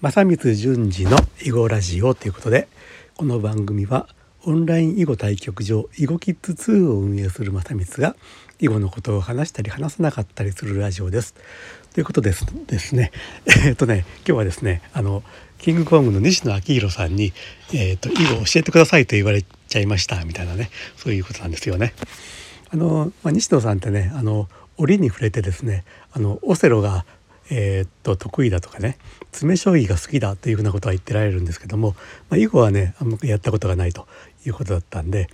正光淳二の囲碁ラジオということでこの番組はオンライン囲碁対局場囲碁キッズ2を運営する正光が囲碁のことを話したり話さなかったりするラジオです。ということですですねえっとね今日はですねあのキングコングの西野昭弘さんに、えーと、囲碁を教えてくださいと言われちゃいましたみたいなねそういうことなんですよね。あの、まあ、西野さんってねあの折に触れてですねあのオセロがえー、っと得意だとかね詰将棋が好きだというふうなことは言ってられるんですけども、まあ、囲碁はねあんまやったことがないということだったんで、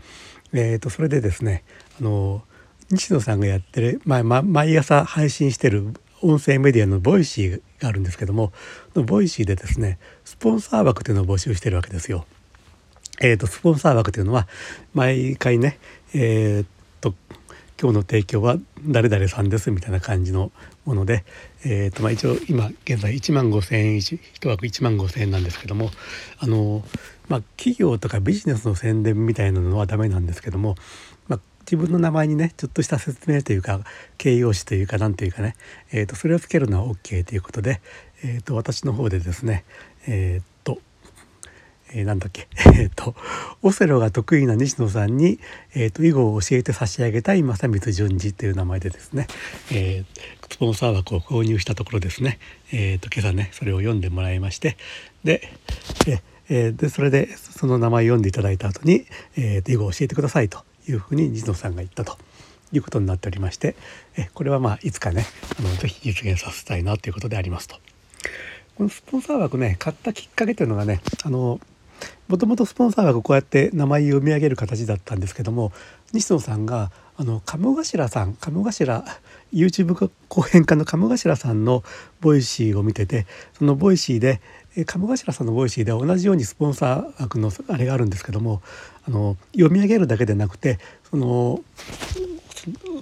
えー、っとそれでですねあの西野さんがやってる、まあ、ま毎朝配信してる音声メディアの Voicyがあるんですけども Voicyでですねスポンサー枠というのを募集してるわけですよ。えーと、スポンサー枠というのは毎回ねえー、今日の提供は誰々さんですみたいな感じのもので、えーとまあ、一応今現在1万5,000円1枠1万5,000円なんですけどもあの、まあ、企業とかビジネスの宣伝みたいなのはダメなんですけども、まあ、自分の名前にねちょっとした説明というか形容詞というか何というかね、えー、とそれをつけるのは OK ということで、えー、と私の方でですねえっ、とえー、なんだっけ。えっ、とオセロが得意な西野さんに、えーと、囲碁を教えて差し上げたい正光淳二という名前でですね、えー、スポンサー枠を購入したところですね、えーと、今朝ねそれを読んでもらいまして。でえー、でそれでその名前を読んでいただいた後に、えー、囲碁を教えてくださいというふうに西野さんが言ったと。いうことになっておりまして。えこれはまあいつかねあのぜひ実現させたいなということでありますと。このスポンサー枠ね買ったきっかけというのがねあのもともとスポンサー枠こうやって名前を読み上げる形だったんですけども西野さんがあの鴨頭さん鴨頭 YouTube 後編家の鴨頭さんの Voicyを見ててその Voicyで鴨頭さんの Voicyでは同じようにスポンサー枠のあれがあるんですけどもあの読み上げるだけでなくてその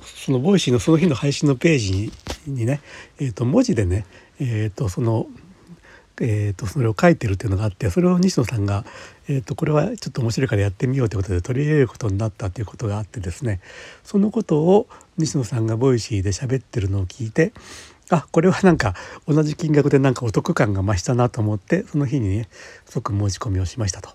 その Voicyのその日の配信のページにね、えー、と文字でね、えー、とその、えー、とそれを書いてるっていうのがあってそれを西野さんが、えー、とこれはちょっと面白いからやってみようということで取り入れることになったということがあってですねそのことを西野さんが Voicyで喋ってるのを聞いてあこれはなんか同じ金額でなんかお得感が増したなと思ってその日にね即申し込みをしましたと。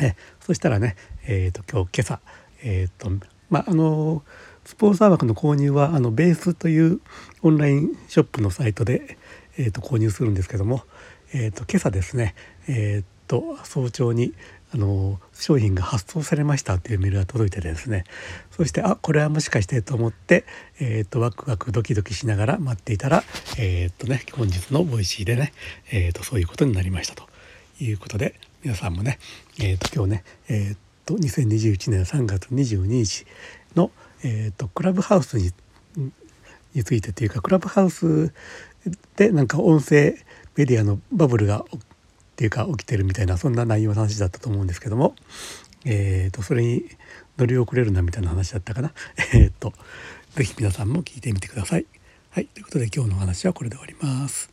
えそしたらね、えーと、今日今朝、えーとまああのスポンサー枠の購入はあのベースというオンラインショップのサイトで、えーと、購入するんですけども、えーと、今朝ですね、えーと、早朝にあの商品が発送されましたというメールが届いてですねそしてあこれはもしかしてと思って、えー、とワクワクドキドキしながら待っていたら、えーとね、本日の Voicyでね、えー、とそういうことになりましたと。いうことで皆さんもね、えー、と今日ね、えー、と2021年3月22日の、えー、とクラブハウスにについてというかクラブハウスでなんか音声メディアのバブルがっていうか起きてるみたいなそんな内容の話だったと思うんですけども、えー、とそれに乗り遅れるなみたいな話だったかな。えっ、と是非皆さんも聞いてみてください。はい、ということで今日のお話はこれで終わります。